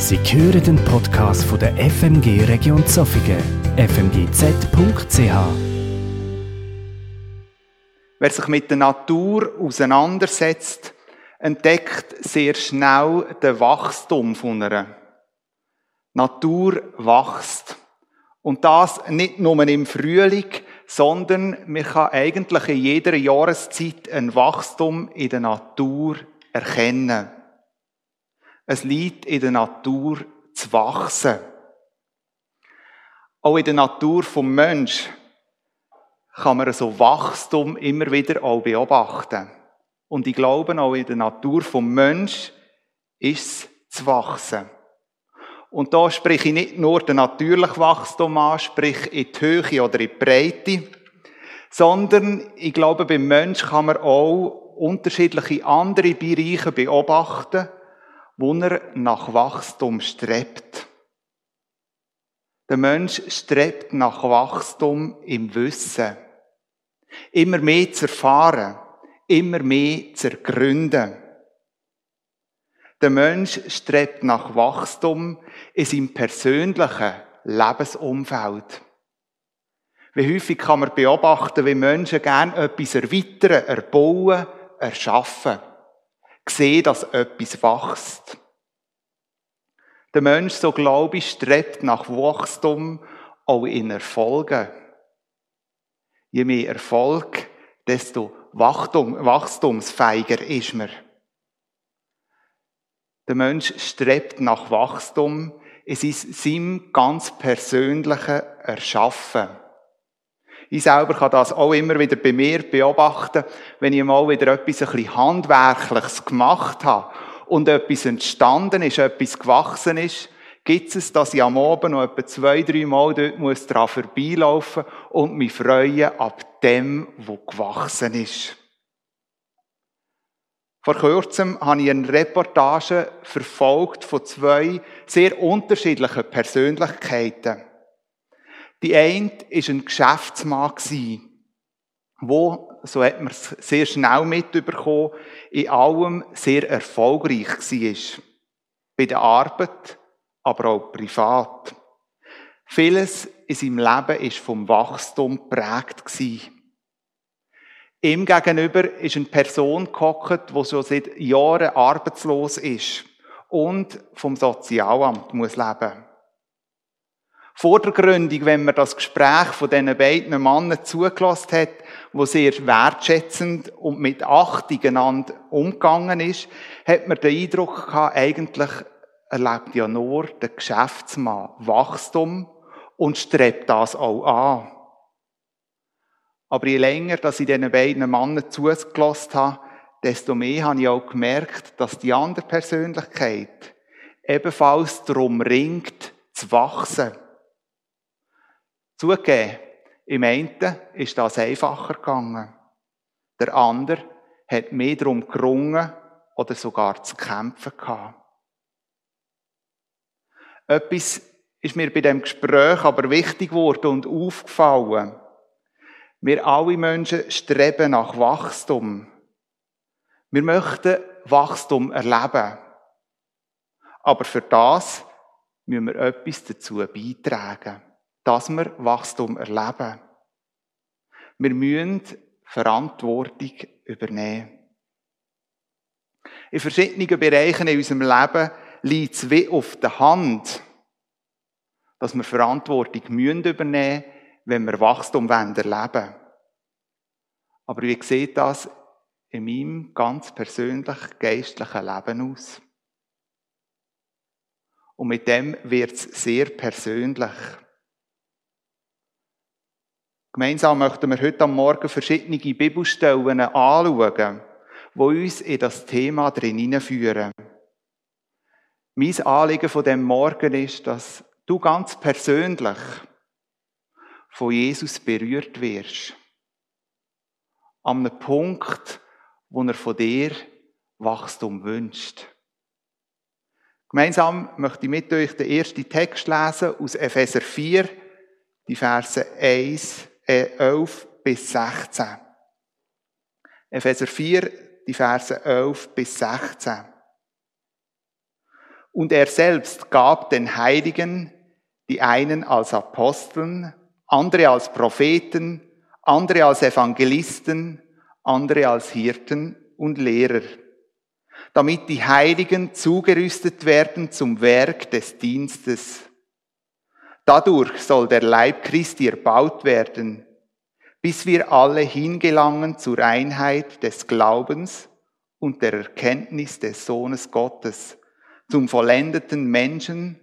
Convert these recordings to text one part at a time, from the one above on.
Sie hören den Podcast von der FMG Region Zofingen, fmgz.ch. Wer sich mit der Natur auseinandersetzt, entdeckt sehr schnell den Wachstum von einer. Natur wächst. Und das nicht nur im Frühling, sondern man kann eigentlich in jeder Jahreszeit ein Wachstum in der Natur erkennen. Es liegt in der Natur zu wachsen. Auch in der Natur vom Mensch kann man so Wachstum immer wieder auch beobachten. Und ich glaube, auch in der Natur vom Mensch ist es zu wachsen. Und da spreche ich nicht nur den natürlichen Wachstum an, sprich in die Höhe oder in die Breite, sondern ich glaube, beim Mensch kann man auch unterschiedliche andere Bereiche beobachten, wo er nach Wachstum strebt. Der Mensch strebt nach Wachstum im Wissen. Immer mehr zu erfahren, immer mehr zu ergründen. Der Mensch strebt nach Wachstum in seinem persönlichen Lebensumfeld. Wie häufig kann man beobachten, wie Menschen gerne etwas erweitern, erbauen, erschaffen sehen, dass etwas wächst. Der Mensch, so glaube ich, strebt nach Wachstum auch in Erfolgen. Je mehr Erfolg, desto Wachstum, wachstumsfeiger ist man. Der Mensch strebt nach Wachstum. Es ist seinem ganz persönlichen Erschaffen. Ich selber kann das auch immer wieder bei mir beobachten, wenn ich mal wieder etwas ein bisschen Handwerkliches gemacht habe und etwas entstanden ist, etwas gewachsen ist, gibt es, dass ich am Abend noch etwa zwei, drei Mal dort muss dran vorbeilaufen und mich freuen ab dem, wo gewachsen ist. Vor kurzem habe ich eine Reportage verfolgt von zwei sehr unterschiedlichen Persönlichkeiten. Die eine war ein Geschäftsmann, wo, so hat man es sehr schnell mitbekommen, in allem sehr erfolgreich war. Bei der Arbeit, aber auch privat. Vieles in seinem Leben war vom Wachstum geprägt. Ihm gegenüber ist eine Person gehockt, die schon seit Jahren arbeitslos ist und vom Sozialamt muss leben. Vor der Gründung, wenn man das Gespräch von diesen beiden Männern zugelassen hat, wo sehr wertschätzend und mit Achtung einander umgegangen ist, hat man den Eindruck gehabt, eigentlich erlebt ja nur der Geschäftsmann Wachstum und strebt das auch an. Aber je länger, dass ich diesen beiden Männern zugelassen habe, desto mehr habe ich auch gemerkt, dass die andere Persönlichkeit ebenfalls darum ringt, zu wachsen. Zugegeben, im einen ist das einfacher gegangen. Der andere hat mehr darum gerungen oder sogar zu kämpfen gehabt. Etwas ist mir bei dem Gespräch aber wichtig geworden und aufgefallen. Wir alle Menschen streben nach Wachstum. Wir möchten Wachstum erleben. Aber für das müssen wir etwas dazu beitragen dass wir Wachstum erleben. Wir müssen Verantwortung übernehmen. In verschiedenen Bereichen in unserem Leben liegt es wie auf der Hand, dass wir Verantwortung müssen übernehmen wenn wir Wachstum erleben wollen. Aber wie sieht das in meinem ganz persönlich geistlichen Leben aus? Und mit dem wird es sehr persönlich. Gemeinsam möchten wir heute am Morgen verschiedene Bibelstellen anschauen, die uns in das Thema drin hineinführen. Mein Anliegen von dem Morgen ist, dass du ganz persönlich von Jesus berührt wirst. An einem Punkt, wo er von dir Wachstum wünscht. Gemeinsam möchte ich mit euch den ersten Text lesen aus Epheser 4, die Verse 1 11 äh, bis 16. Epheser 4, die Verse 11 bis 16. Und er selbst gab den Heiligen, die einen als Aposteln, andere als Propheten, andere als Evangelisten, andere als Hirten und Lehrer, damit die Heiligen zugerüstet werden zum Werk des Dienstes. Dadurch soll der Leib Christi erbaut werden, bis wir alle hingelangen zur Einheit des Glaubens und der Erkenntnis des Sohnes Gottes, zum vollendeten Menschen,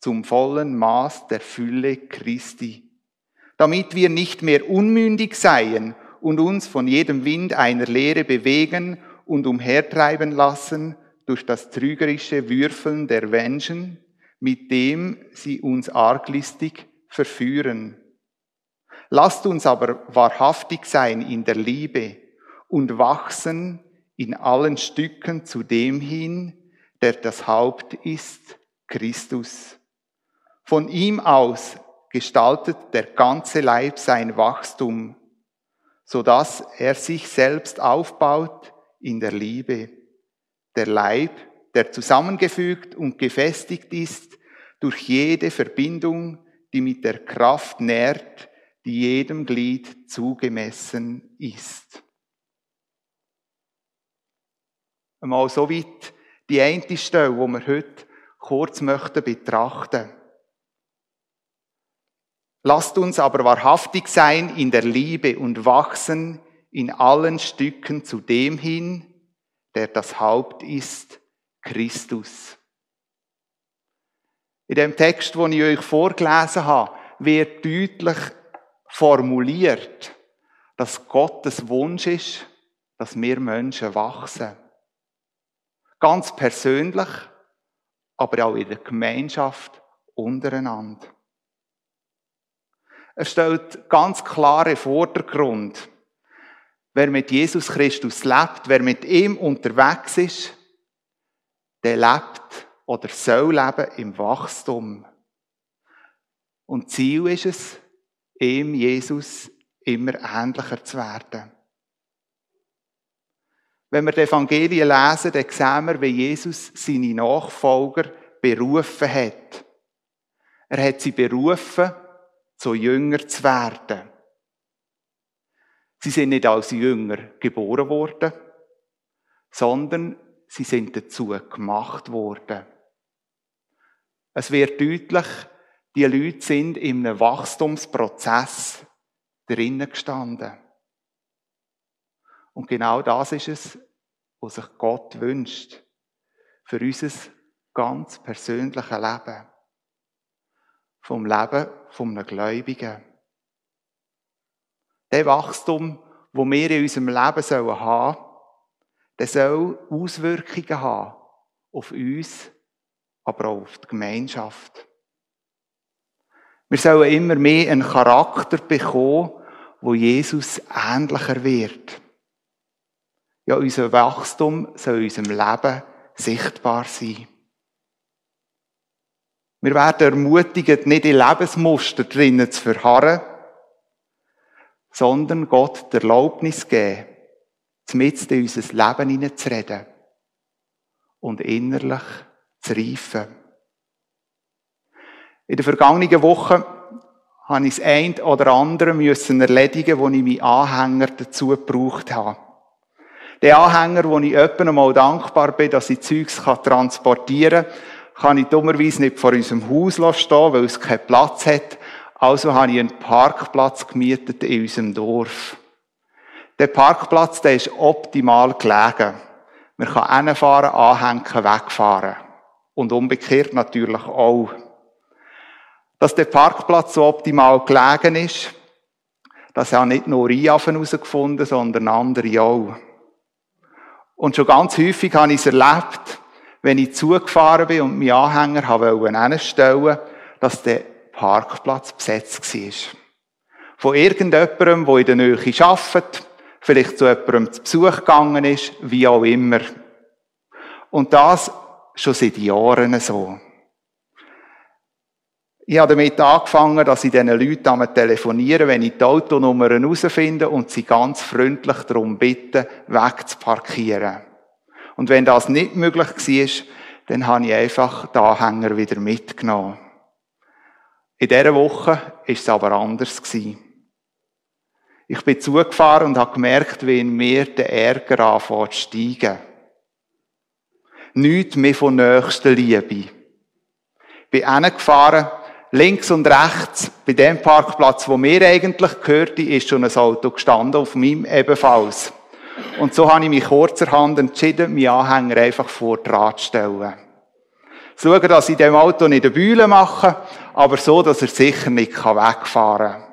zum vollen Maß der Fülle Christi, damit wir nicht mehr unmündig seien und uns von jedem Wind einer Lehre bewegen und umhertreiben lassen durch das trügerische Würfeln der Menschen, mit dem sie uns arglistig verführen. Lasst uns aber wahrhaftig sein in der Liebe und wachsen in allen Stücken zu dem hin, der das Haupt ist, Christus. Von ihm aus gestaltet der ganze Leib sein Wachstum, so dass er sich selbst aufbaut in der Liebe. Der Leib, der zusammengefügt und gefestigt ist durch jede Verbindung, die mit der Kraft nährt, die jedem Glied zugemessen ist. Einmal so weit die eine Stelle, wo wir heute kurz möchten betrachten. Lasst uns aber wahrhaftig sein in der Liebe und wachsen in allen Stücken zu dem hin, der das Haupt ist, Christus. In dem Text, den ich euch vorgelesen habe, wird deutlich formuliert, dass Gottes Wunsch ist, dass wir Menschen wachsen. Ganz persönlich, aber auch in der Gemeinschaft untereinander. Er stellt ganz klare Vordergrund. Wer mit Jesus Christus lebt, wer mit ihm unterwegs ist, der lebt oder soll leben im Wachstum. Und Ziel ist es, ihm, Jesus, immer ähnlicher zu werden. Wenn wir die Evangelien lesen, dann sehen wir, wie Jesus seine Nachfolger berufen hat. Er hat sie berufen, zu Jünger zu werden. Sie sind nicht als Jünger geboren worden, sondern sie sind dazu gemacht worden. Es wird deutlich, die Leute sind in einem Wachstumsprozess drinnen gestanden. Und genau das ist es, was sich Gott wünscht. Für unser ganz persönliches Leben. Vom Leben von einem Gläubigen. Der Wachstum, wo wir in unserem Leben haben sollen der soll Auswirkungen haben auf uns, aber auch auf die Gemeinschaft. Wir sollen immer mehr einen Charakter bekommen, wo Jesus ähnlicher wird. Ja, unser Wachstum soll in unserem Leben sichtbar sein. Wir werden ermutigt, nicht in Lebensmuster drinnen zu verharren, sondern Gott die Erlaubnis geben, mit in unser Leben hineinzureden und innerlich zu reifen. In der vergangenen Woche habe ich das ein oder andere müssen erledigen, wo ich meinen Anhänger dazu gebraucht habe. Der Anhänger, wo ich öppen einmal dankbar bin, dass ich Zeugs transportieren kann, kann ich dummerweise nicht vor unserem Haus stehen, weil es keinen Platz hat. Also habe ich einen Parkplatz gemietet in unserem Dorf. Der Parkplatz, der ist optimal gelegen. Man kann hinfahren, anhängen, wegfahren. Und umgekehrt natürlich auch. Dass der Parkplatz so optimal gelegen ist, das haben nicht nur ich herausgefunden, sondern andere auch. Und schon ganz häufig habe ich es erlebt, wenn ich zugefahren bin und meinen Anhänger wollte stellen, dass der Parkplatz besetzt war. Von irgendjemandem, der in der Nähe arbeitet, vielleicht zu jemandem zu Besuch gegangen ist, wie auch immer. Und das schon seit Jahren so. Ich habe damit angefangen, dass ich diesen Leuten telefoniere, wenn ich die Autonummern herausfinde und sie ganz freundlich darum bitte, wegzuparkieren. Und wenn das nicht möglich war, dann habe ich einfach den Anhänger wieder mitgenommen. In dieser Woche war es aber anders. Ich bin zugefahren und habe gemerkt, wie in mir der Ärger anfängt zu steigen. Nichts mehr von nächster Liebe. Bin gefahren, links und rechts, bei dem Parkplatz, wo mir eigentlich gehörte, ist schon ein Auto gestanden, auf meinem ebenfalls. Und so habe ich mich kurzerhand entschieden, meinen Anhänger einfach vor dran zu stellen. Schauen, dass ich dem Auto nicht eine Bühne mache, aber so, dass er sicher nicht wegfahren kann.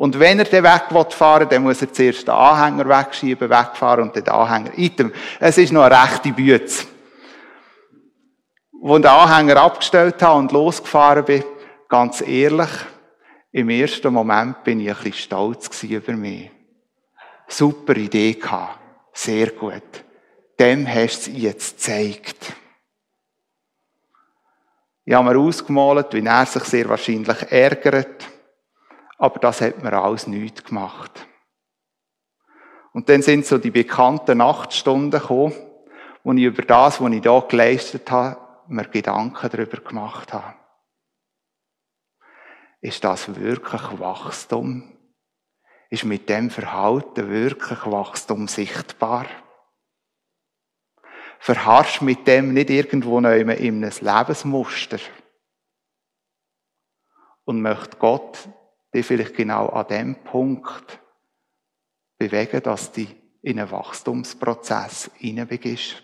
Und wenn er den Weg fahren will, dann muss er zuerst den Anhänger wegschieben, wegfahren und den Anhänger. Item. Es ist noch eine rechte Bütze. Als ich den Anhänger abgestellt habe und losgefahren bin, ganz ehrlich, im ersten Moment bin ich ein stolz über mich. Super Idee gehabt. Sehr gut. Dem hast du es jetzt gezeigt. Ich habe mir ausgemalt, wie er sich sehr wahrscheinlich ärgert. Aber das hat mir alles nichts gemacht. Und dann sind so die bekannten Nachtstunden gekommen, wo ich über das, was ich da geleistet habe, mir Gedanken darüber gemacht habe. Ist das wirklich Wachstum? Ist mit dem Verhalten wirklich Wachstum sichtbar? Verharrst mit dem nicht irgendwo in einem Lebensmuster? Und möchte Gott dich vielleicht genau an dem Punkt bewegen, dass du in einen Wachstumsprozess hineinbegibst?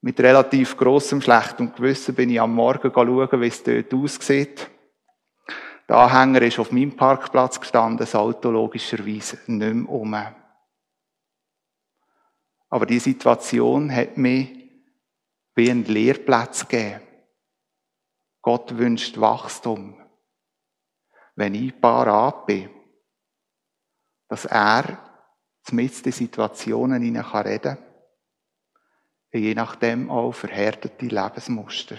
Mit relativ grossem schlechtem Gewissen bin ich am Morgen schauen, wie es dort aussieht. Der Anhänger ist auf meinem Parkplatz gestanden, das Auto logischerweise nicht mehr um. Aber die Situation hat mir wie einen Lehrplatz gegeben. Gott wünscht Wachstum. Wenn ich parat bin, dass er mit den Situationen reden kann je nachdem auch verhärtete Lebensmuster.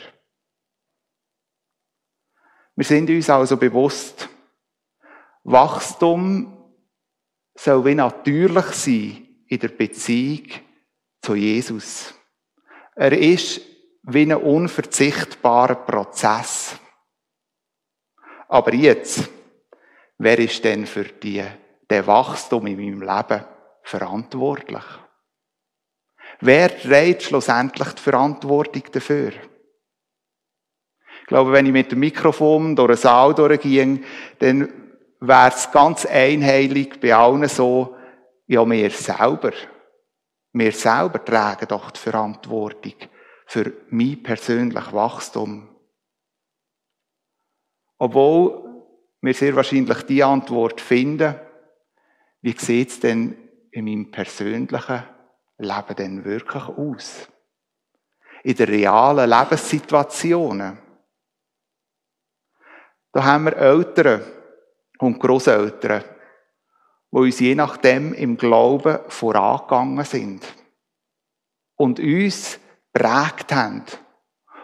Wir sind uns also bewusst, Wachstum soll wie natürlich sein in der Beziehung zu Jesus. Er ist wie ein unverzichtbarer Prozess. Aber jetzt, wer ist denn für die, den Wachstum in meinem Leben verantwortlich? Wer trägt schlussendlich die Verantwortung dafür? Ich glaube, wenn ich mit dem Mikrofon durch einen Saal durchging, dann wäre es ganz einheilig bei allen so, ja, wir selber, wir selber tragen doch die Verantwortung für mein persönliches Wachstum. Obwohl wir sehr wahrscheinlich die Antwort finden, wie sieht es denn in meinem persönlichen Leben denn wirklich aus? In den realen Lebenssituationen. Da haben wir Eltern und Großeltern, die uns je nachdem im Glauben vorangegangen sind und uns prägt haben.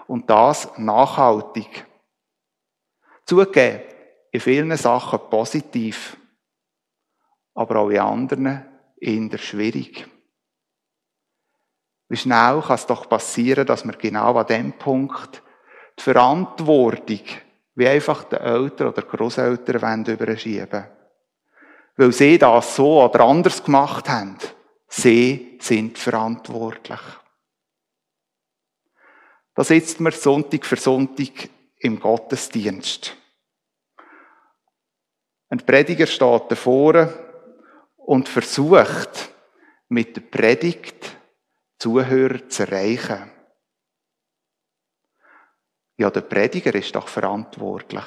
Und das nachhaltig. Zugegeben, in vielen Sachen positiv, aber auch in anderen eher schwierig. Wie schnell kann es doch passieren, dass wir genau an dem Punkt die Verantwortung wie einfach den Eltern oder Großeltern überschieben Weil sie das so oder anders gemacht haben. Sie sind verantwortlich. Da sitzt man Sonntag für Sonntag im Gottesdienst. Ein Prediger steht davor und versucht, mit der Predigt Zuhörer zu erreichen. Ja, der Prediger ist doch verantwortlich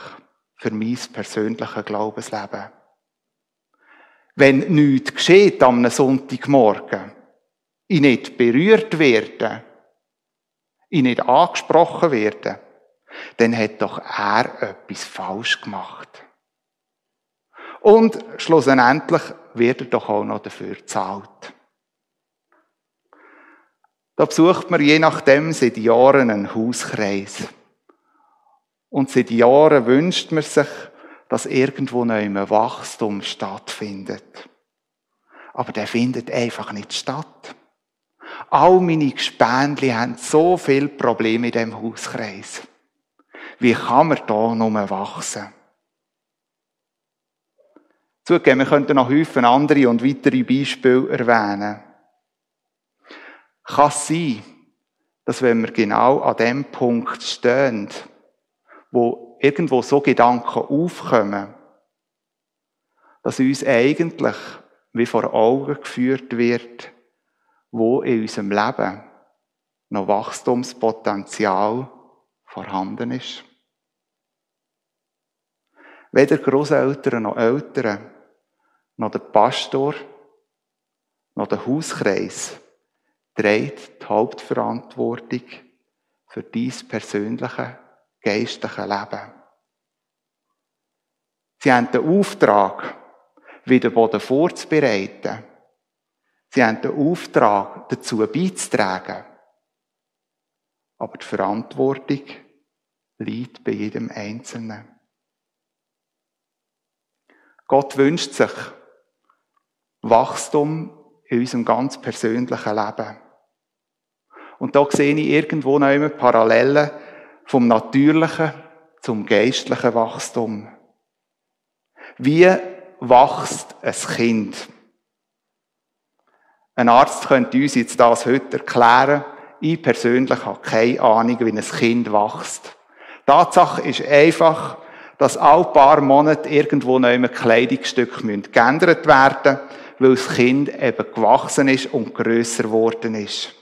für mein persönliches Glaubensleben. Wenn nichts geschieht am Sonntagmorgen, ich nicht berührt werde, ich nicht angesprochen werde, dann hat doch er etwas falsch gemacht. Und schlussendlich wird er doch auch noch dafür gezahlt. Da besucht man je nachdem seit Jahren einen Hauskreis. Und seit Jahren wünscht man sich, dass irgendwo noch ein Wachstum stattfindet. Aber der findet einfach nicht statt. All meine Gespendli haben so viele Probleme in diesem Hauskreis. Wie kann man da nur wachsen? Zugegeben, wir könnten noch häufig andere und weitere Beispiele erwähnen. Kann es sein, dass wenn wir genau an dem Punkt stehen, wo irgendwo so Gedanken aufkommen, dass uns eigentlich wie vor Augen geführt wird, wo in unserem Leben noch Wachstumspotenzial vorhanden ist. Weder Großeltern noch Eltern noch der Pastor, noch der Hauskreis trägt die Hauptverantwortung für dein persönliche, geistliche Leben. Sie haben den Auftrag, wieder Boden vorzubereiten. Sie haben den Auftrag, dazu beizutragen. Aber die Verantwortung liegt bei jedem Einzelnen. Gott wünscht sich, Wachstum in unserem ganz persönlichen Leben. Und da sehe ich irgendwo noch immer Parallelen vom natürlichen zum geistlichen Wachstum. Wie wächst ein Kind? Ein Arzt könnte uns jetzt das heute erklären. Ich persönlich habe keine Ahnung, wie ein Kind wächst. Tatsache ist einfach, dass alle paar Monate irgendwo noch immer Kleidungsstücke geändert werden müssen weil das Kind eben gewachsen ist und grösser geworden ist.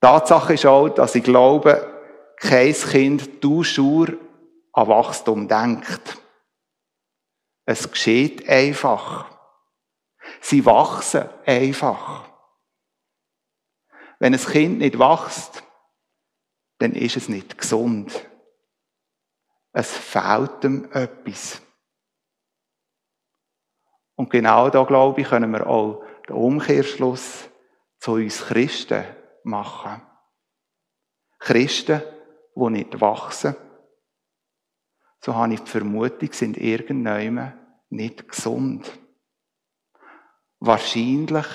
Tatsache ist auch, dass ich glaube, kein Kind toujours an Wachstum denkt. Es geschieht einfach. Sie wachsen einfach. Wenn ein Kind nicht wächst, dann ist es nicht gesund. Es fehlt ihm etwas. Und genau da, glaube ich, können wir auch den Umkehrschluss zu uns Christen machen. Christen, die nicht wachsen. So habe ich die Vermutung, sind irgendwann nicht gesund. Wahrscheinlich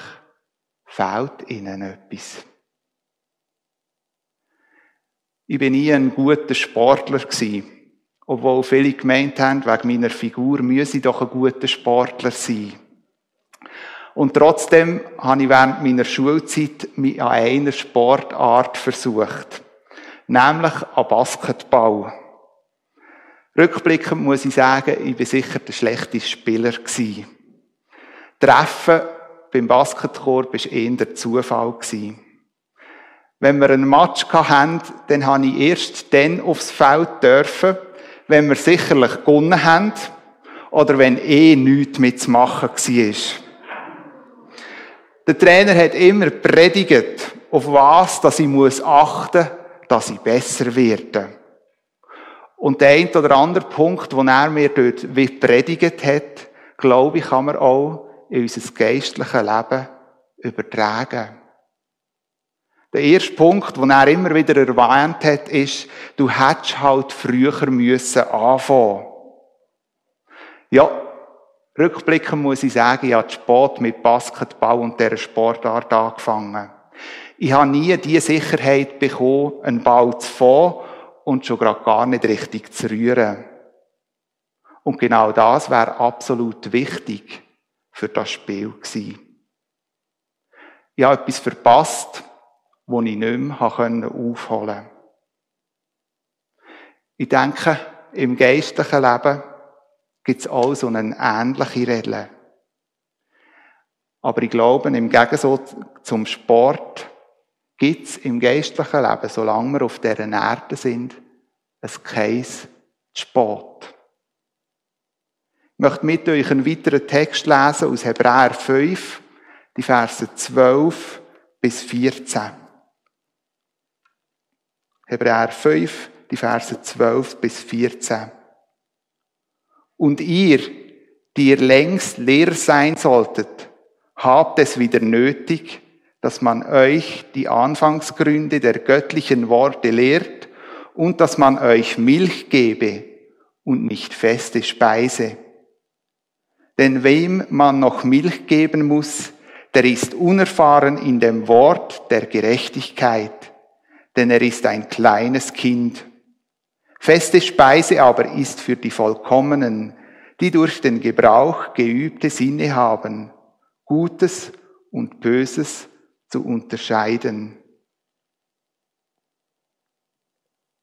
fehlt ihnen etwas. Ich bin nie ein guter Sportler. Obwohl viele gemeint haben, wegen meiner Figur müsse ich doch ein guter Sportler sein. Und trotzdem habe ich während meiner Schulzeit mich an einer Sportart versucht. Nämlich an Basketball. Rückblickend muss ich sagen, ich bin sicher der schlechteste Spieler gewesen. Treffen beim Basketball war eher der Zufall gewesen. Wenn wir einen Match hatten, dann habe ich erst dann aufs Feld dürfen, wenn wir sicherlich gewonnen haben oder wenn eh nichts mitzumachen war. Der Trainer hat immer predigt, auf was dass ich muss achten dass ich besser werde. Und der ein oder andere Punkt, den er mir dort wie predigt hat, glaube ich, kann man auch in unser geistliches Leben übertragen. Der erste Punkt, den er immer wieder erwähnt hat, ist, du hättest halt früher müssen anfangen. Ja, rückblickend muss ich sagen, ich habe spät mit Basketball und dieser Sportart angefangen. Ich habe nie die Sicherheit bekommen, einen Ball zu fahren und schon gerade gar nicht richtig zu rühren. Und genau das wäre absolut wichtig für das Spiel gewesen. Ich habe etwas verpasst, wo ich nicht mehr aufholen konnte. Ich denke, im geistlichen Leben gibt es auch so eine ähnliche Regel. Aber ich glaube, im Gegensatz zum Sport gibt es im geistlichen Leben, solange wir auf dieser Erde sind, ein Case Sport. Ich möchte mit euch einen weiteren Text lesen aus Hebräer 5, die Verse 12 bis 14. Hebräer 5, die Verse 12 bis 14. Und ihr, die ihr längst leer sein solltet, habt es wieder nötig, dass man euch die Anfangsgründe der göttlichen Worte lehrt und dass man euch Milch gebe und nicht feste Speise. Denn wem man noch Milch geben muss, der ist unerfahren in dem Wort der Gerechtigkeit, denn er ist ein kleines Kind. Feste Speise aber ist für die Vollkommenen, die durch den Gebrauch geübte Sinne haben, Gutes und Böses zu unterscheiden.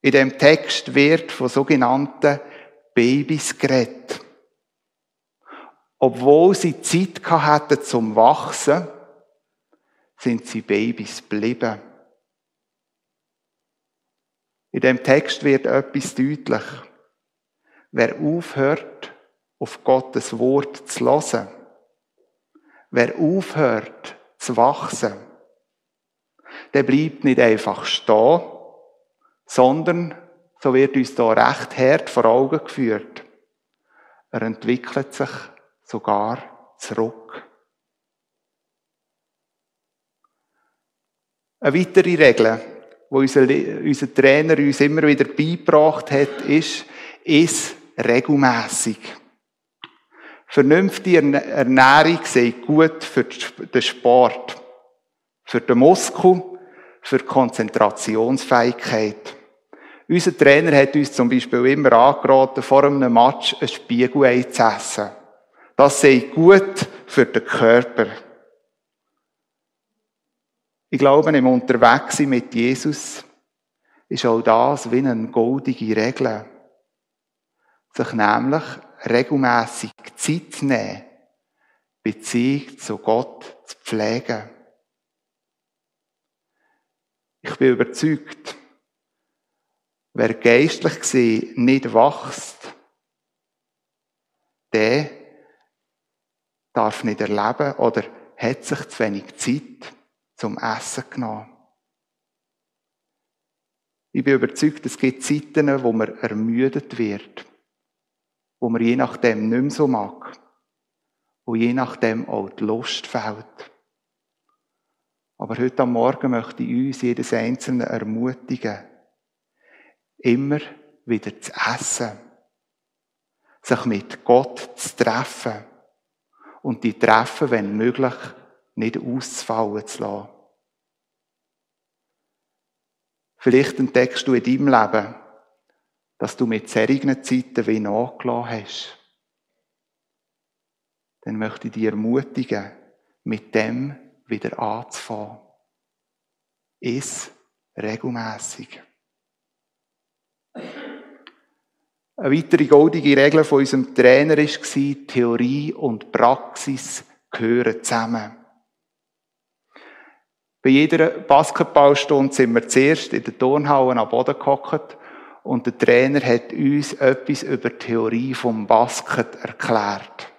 In dem Text wird von sogenannten Babys geredet. Obwohl sie Zeit hatten zum Wachsen, sind sie Babys geblieben. In dem Text wird etwas deutlich. Wer aufhört, auf Gottes Wort zu hören, wer aufhört zu wachsen, der bleibt nicht einfach stehen, sondern, so wird uns da recht hart vor Augen geführt, er entwickelt sich sogar zurück. Eine weitere Regel, die unser, Trainer uns immer wieder beigebracht hat, ist, ist regelmäßig. Vernünftige Ernährung sei gut für den Sport, für den Muskel, für die Konzentrationsfähigkeit. Unser Trainer hat uns zum Beispiel immer angeraten, vor einem Match ein Spiegelei zu essen. Das sei gut für den Körper. Ich glaube, im Unterwegssein mit Jesus ist auch das wie eine goldige Regel. Sich nämlich regelmäßig Zeit zu nehmen, Beziehung zu Gott zu pflegen. Ich bin überzeugt, wer geistlich gesehen nicht wächst, der darf nicht erleben oder hat sich zu wenig Zeit zum Essen genommen. Ich bin überzeugt, es gibt Zeiten, wo man ermüdet wird, wo man je nachdem nicht mehr so mag, wo je nachdem auch die Lust fällt. Aber heute am Morgen möchte ich uns, jedes Einzelne, ermutigen, immer wieder zu essen, sich mit Gott zu treffen und die Treffen, wenn möglich, nicht auszufallen zu lassen. Vielleicht entdeckst du in deinem Leben, dass du mit solchen Zeiten wie nachgelassen hast. Dann möchte ich dich ermutigen, mit dem wieder anzufangen. Ist regelmäßig. Eine weitere goldige Regel von unserem Trainer war, Theorie und Praxis gehören zusammen. Bei jeder Basketballstunde sind wir zuerst in der Turnhalle am Boden gehockt und der Trainer hat uns etwas über die Theorie vom Basket erklärt.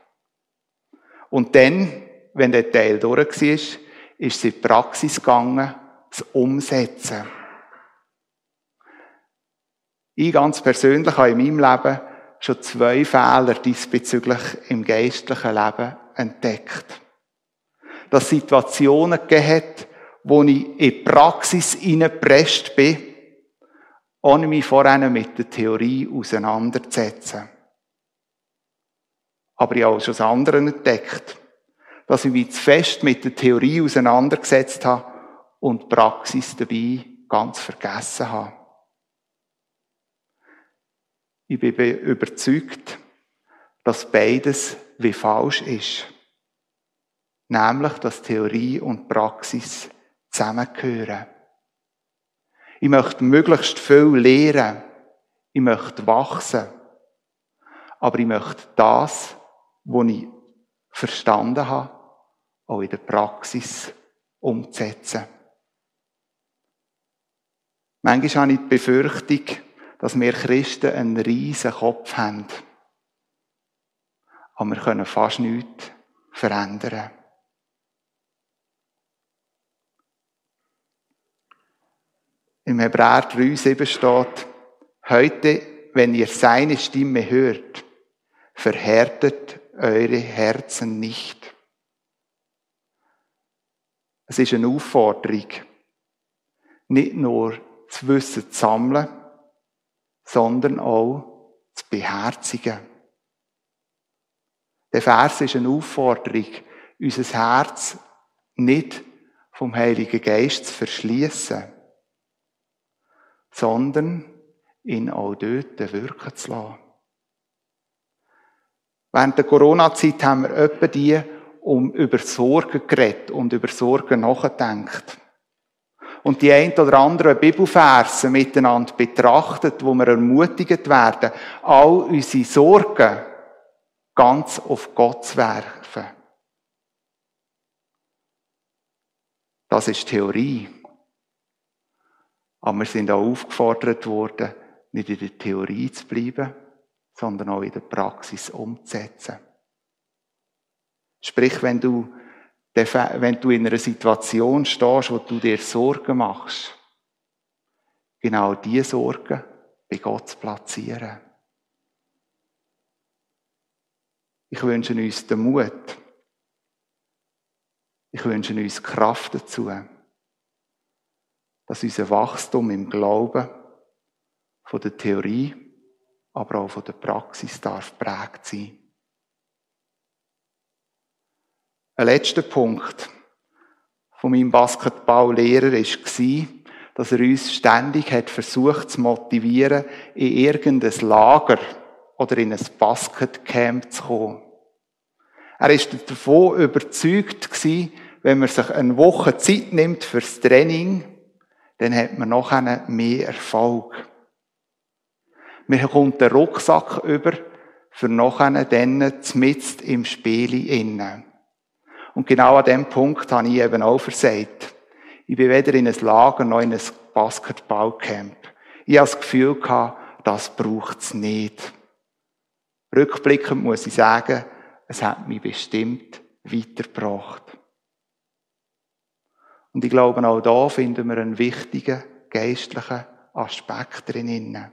Und dann, wenn der Teil durch war, ist sie in die Praxis gegangen, das Umsetzen. Ich ganz persönlich habe in meinem Leben schon zwei Fehler diesbezüglich im geistlichen Leben entdeckt. Dass es Situationen gegeben hat, wo ich in die Praxis hineingepresst bin, ohne mich vorher mit der Theorie auseinanderzusetzen. Aber ich habe auch schon das andere entdeckt, dass ich mich zu fest mit der Theorie auseinandergesetzt habe und die Praxis dabei ganz vergessen habe. Ich bin überzeugt, dass beides wie falsch ist. Nämlich, dass Theorie und Praxis zusammengehören. Ich möchte möglichst viel lernen. Ich möchte wachsen. Aber ich möchte das, was ich verstanden habe, auch in der Praxis umzusetzen. Manchmal habe ich die Befürchtung, dass wir Christen einen riesen Kopf haben. Aber wir können fast nichts verändern. Im Hebräer 3,7 steht, heute, wenn ihr seine Stimme hört, verhärtet eure Herzen nicht. Es ist eine Aufforderung, nicht nur das Wissen zu sammeln, sondern auch zu beherzigen. Der Vers ist eine Aufforderung, unser Herz nicht vom Heiligen Geist zu verschließen, sondern ihn auch dort wirken zu lassen. Während der Corona-Zeit haben wir etwa die um über Sorgen geredet und über Sorgen nachgedacht. Und die ein oder anderen Bibelverse miteinander betrachtet, wo wir ermutigt werden, all unsere Sorgen ganz auf Gott zu werfen. Das ist Theorie. Aber wir sind auch aufgefordert worden, nicht in der Theorie zu bleiben, sondern auch in der Praxis umzusetzen. Sprich, wenn du, wenn du in einer Situation stehst, wo du dir Sorgen machst, genau diese Sorgen bei Gott zu platzieren. Ich wünsche uns den Mut. Ich wünsche uns Kraft dazu, dass unser Wachstum im Glauben von der Theorie, aber auch von der Praxis darf prägt sein. Ein letzter Punkt von meinem Basketballlehrer war, dass er uns ständig hat versucht zu motivieren, in irgendein Lager oder in ein Basketcamp zu kommen. Er ist davon überzeugt gewesen, wenn man sich eine Woche Zeit nimmt fürs Training, dann hat man noch mehr Erfolg. Man kommt den Rucksack über, für noch dann mitten im Spiel innen. Und genau an dem Punkt habe ich eben auch versagt. Ich bin weder in ein Lager noch in ein Basketballcamp. Ich habe das Gefühl gehabt, das braucht es nicht. Rückblickend muss ich sagen, es hat mich bestimmt weitergebracht. Und ich glaube, auch da finden wir einen wichtigen geistlichen Aspekt drin.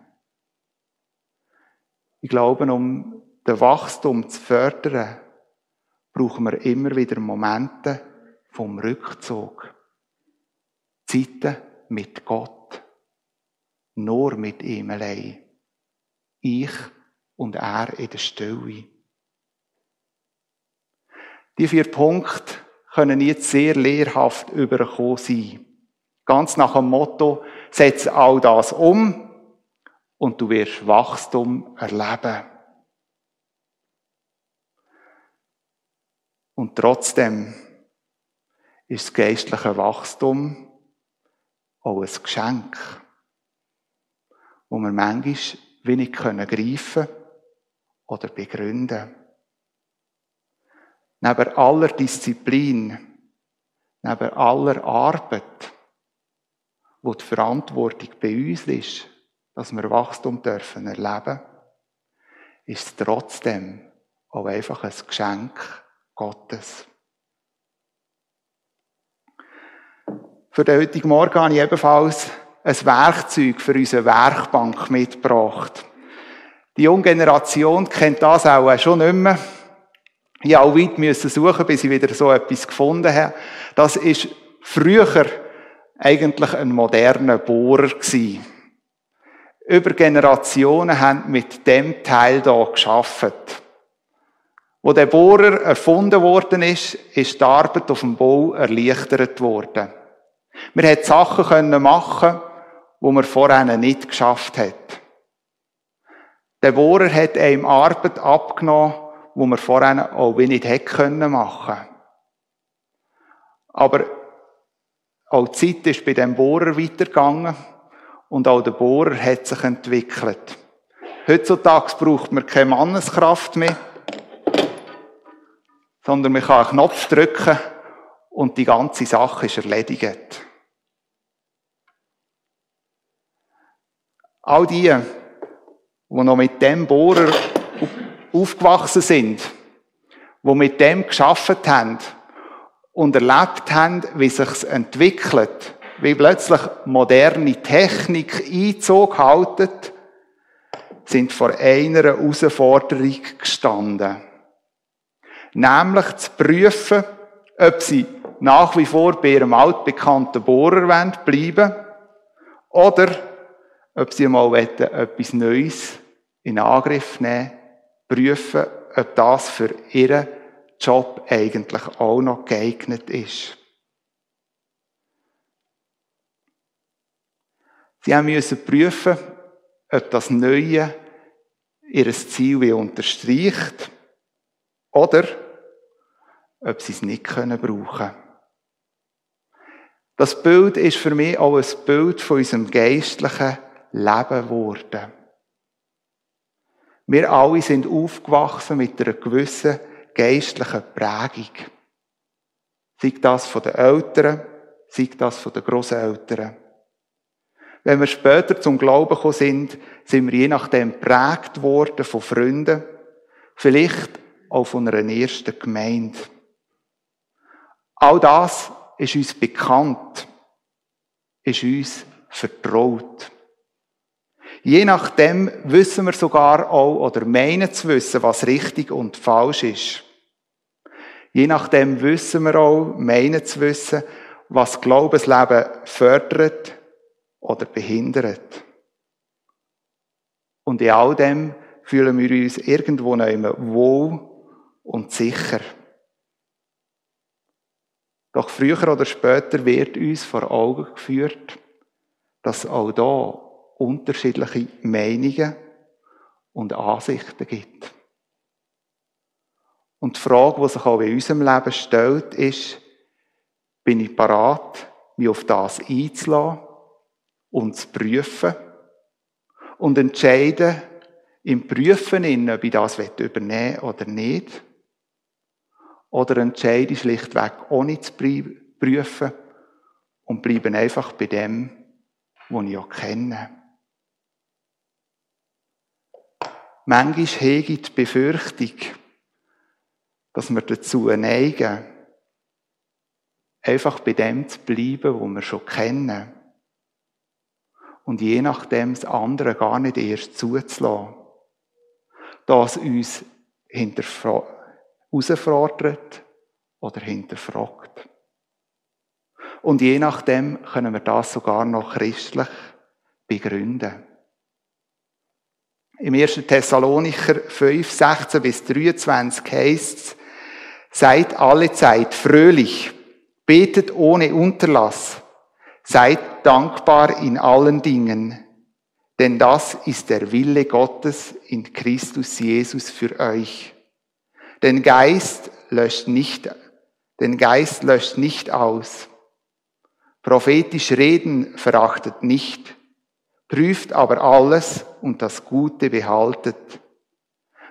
Ich glaube, um den Wachstum zu fördern, brauchen wir immer wieder Momente vom Rückzug. Zeiten mit Gott. Nur mit ihm allein. Ich und er in der Stille. Die vier Punkte können jetzt sehr lehrhaft überkommen sein. Ganz nach dem Motto, setz all das um und du wirst Wachstum erleben. Und trotzdem ist das geistliche Wachstum auch ein Geschenk, wo wir manchmal wenig können greifen oder begründen. Neben aller Disziplin, neben aller Arbeit, wo die Verantwortung bei uns ist, dass wir Wachstum dürfen erleben, ist es trotzdem auch einfach ein Geschenk, Gottes. Für den heutigen Morgen habe ich ebenfalls ein Werkzeug für unsere Werkbank mitgebracht. Die junge Generation kennt das auch schon nicht mehr. Ich auch weit müssen suchen, bis ich wieder so etwas gefunden habe. Das ist früher eigentlich ein moderner Bohrer gewesen. Über Generationen haben mit dem Teil hier geschafft. Wo der Bohrer erfunden worden ist, ist die Arbeit auf dem Bau erleichtert worden. Man hat Sachen können machen, wo man vorher nicht geschafft hat. Der Bohrer hat einem Arbeit abgenommen, wo man vorher auch nicht hätte können machen. Aber auch die Zeit ist bei dem Bohrer weitergegangen und auch der Bohrer hat sich entwickelt. Heutzutage braucht man keine Manneskraft mehr sondern man kann einen Knopf drücken und die ganze Sache ist erledigt. All die, die noch mit dem Bohrer aufgewachsen sind, die mit dem geschafft haben und erlebt haben, wie sich's entwickelt, wie plötzlich moderne Technik Einzug haltet, sind vor einer Herausforderung gestanden. Nämlich zu prüfen, ob sie nach wie vor bei ihrem altbekannten Bohrer bleiben wollen oder ob sie mal etwas Neues in Angriff nehmen, prüfen, ob das für ihren Job eigentlich auch noch geeignet ist. Sie müssen prüfen, ob das Neue ihr Ziel unterstreicht oder ob sie es nicht können brauchen Das Bild ist für mich auch ein Bild von unserem geistlichen Leben geworden. Wir alle sind aufgewachsen mit einer gewissen geistlichen Prägung. Sei das von den Eltern, sei das von den Großeltern. Wenn wir später zum Glauben gekommen sind, sind wir je nachdem prägt worden von Freunden, vielleicht auch von einer ersten Gemeinde. All das ist uns bekannt, ist uns vertraut. Je nachdem wissen wir sogar auch oder meinen zu wissen, was richtig und falsch ist. Je nachdem wissen wir auch, meinen zu wissen, was Glaubensleben fördert oder behindert. Und in all dem fühlen wir uns irgendwo wohl und sicher. Doch früher oder später wird uns vor Augen geführt, dass auch da unterschiedliche Meinungen und Ansichten gibt. Und die Frage, die sich auch in unserem Leben stellt, ist, bin ich parat, mich auf das einzulassen und zu prüfen und entscheiden, im Prüfen, ob ich das übernehmen will oder nicht. Oder entscheide ich schlichtweg ohne zu prüfen und bleibe einfach bei dem, was ich auch kenne. Manchmal hege ich die Befürchtung, dass wir dazu neigen, einfach bei dem zu bleiben, wo wir schon kennen. Und je nachdem das andere gar nicht erst zuzulassen. Das uns herausfordert oder hinterfragt. Und je nachdem können wir das sogar noch christlich begründen. Im 1. Thessalonicher 5, 16 bis 23 heißt es, seid alle Zeit fröhlich, betet ohne Unterlass, seid dankbar in allen Dingen, denn das ist der Wille Gottes in Christus Jesus für euch. Den Geist löscht nicht, den Geist löscht nicht aus. Prophetisch reden verachtet nicht, prüft aber alles und das Gute behaltet.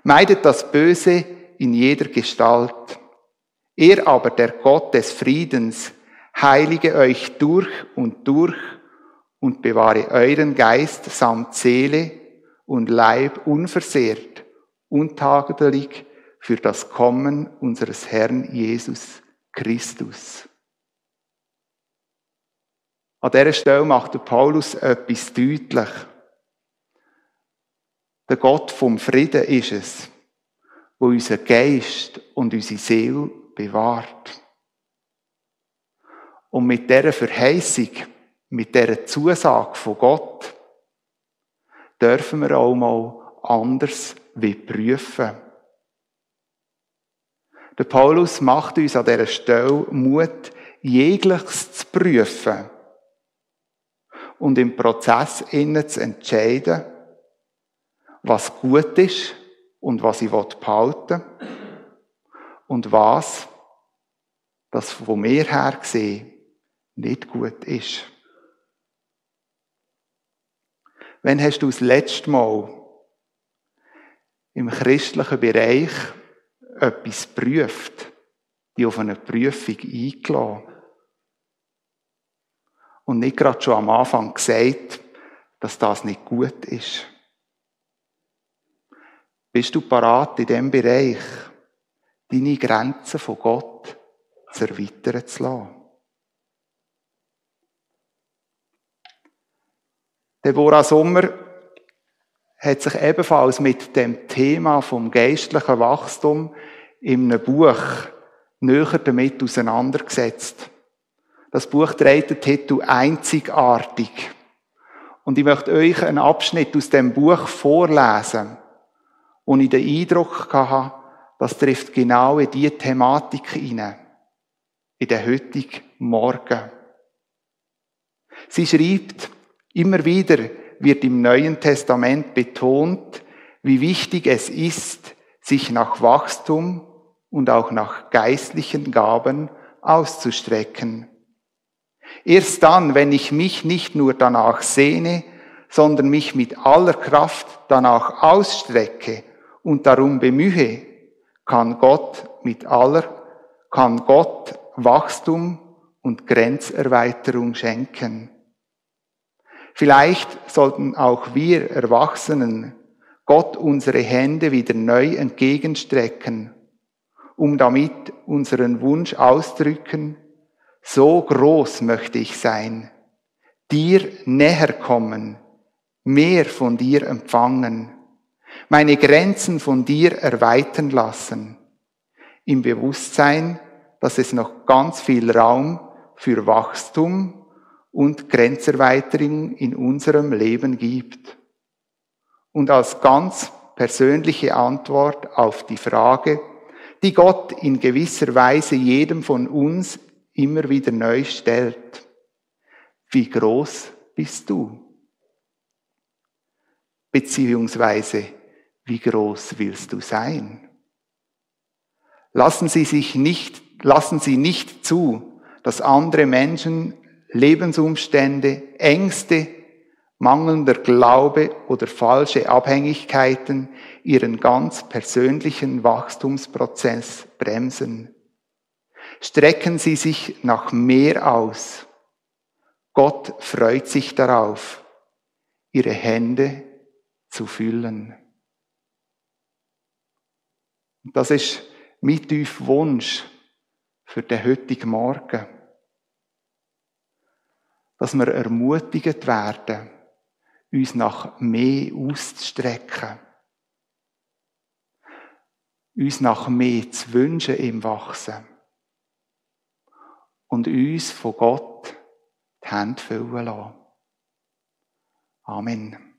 Meidet das Böse in jeder Gestalt. Er aber, der Gott des Friedens, heilige euch durch und durch und bewahre euren Geist samt Seele und Leib unversehrt, untadelig für das Kommen unseres Herrn Jesus Christus. An dieser Stelle macht der Paulus etwas deutlich. Der Gott vom Frieden ist es, wo unser Geist und unsere Seele bewahrt. Und mit dieser Verheißung, mit dieser Zusage von Gott, dürfen wir auch mal anders wie prüfen. Der Paulus macht uns an dieser Stelle Mut, jegliches zu prüfen und im Prozess innen zu entscheiden, was gut ist und was ich behalten will und was, das von mir her gesehen, nicht gut ist. Wenn hast du das letzte Mal im christlichen Bereich etwas prüft, die auf eine Prüfung eingeladen? Und nicht gerade schon am Anfang gesagt, dass das nicht gut ist. Bist du parat in dem Bereich, deine Grenzen von Gott zu erweitern zu lassen? Deborah Sommer hat sich ebenfalls mit dem Thema vom geistlichen Wachstum in einem Buch näher damit auseinandergesetzt. Das Buch trägt den Titel Einzigartig. Und ich möchte euch einen Abschnitt aus dem Buch vorlesen, wo ich den Eindruck hatte, das trifft genau in diese Thematik hinein. In den heutigen Morgen. Sie schreibt, Immer wieder wird im Neuen Testament betont, wie wichtig es ist, sich nach Wachstum und auch nach geistlichen Gaben auszustrecken. Erst dann, wenn ich mich nicht nur danach sehne, sondern mich mit aller Kraft danach ausstrecke und darum bemühe, kann Gott mit aller, kann Gott Wachstum und Grenzerweiterung schenken. Vielleicht sollten auch wir Erwachsenen Gott unsere Hände wieder neu entgegenstrecken, um damit unseren Wunsch ausdrücken, so groß möchte ich sein, dir näher kommen, mehr von dir empfangen, meine Grenzen von dir erweitern lassen, im Bewusstsein, dass es noch ganz viel Raum für Wachstum und Grenzerweiterung in unserem Leben gibt. Und als ganz persönliche Antwort auf die Frage, die Gott in gewisser Weise jedem von uns immer wieder neu stellt. Wie groß bist du? Beziehungsweise, wie groß willst du sein? Lassen Sie sich nicht, lassen Sie nicht zu, dass andere Menschen Lebensumstände, Ängste, mangelnder Glaube oder falsche Abhängigkeiten ihren ganz persönlichen Wachstumsprozess bremsen. Strecken Sie sich nach mehr aus. Gott freut sich darauf, Ihre Hände zu füllen. Das ist mein tiefer Wunsch für den heutigen Morgen dass wir ermutigt werden, uns nach mehr auszustrecken, uns nach mehr zu wünschen im Wachsen und uns von Gott die Hände füllen lassen. Amen.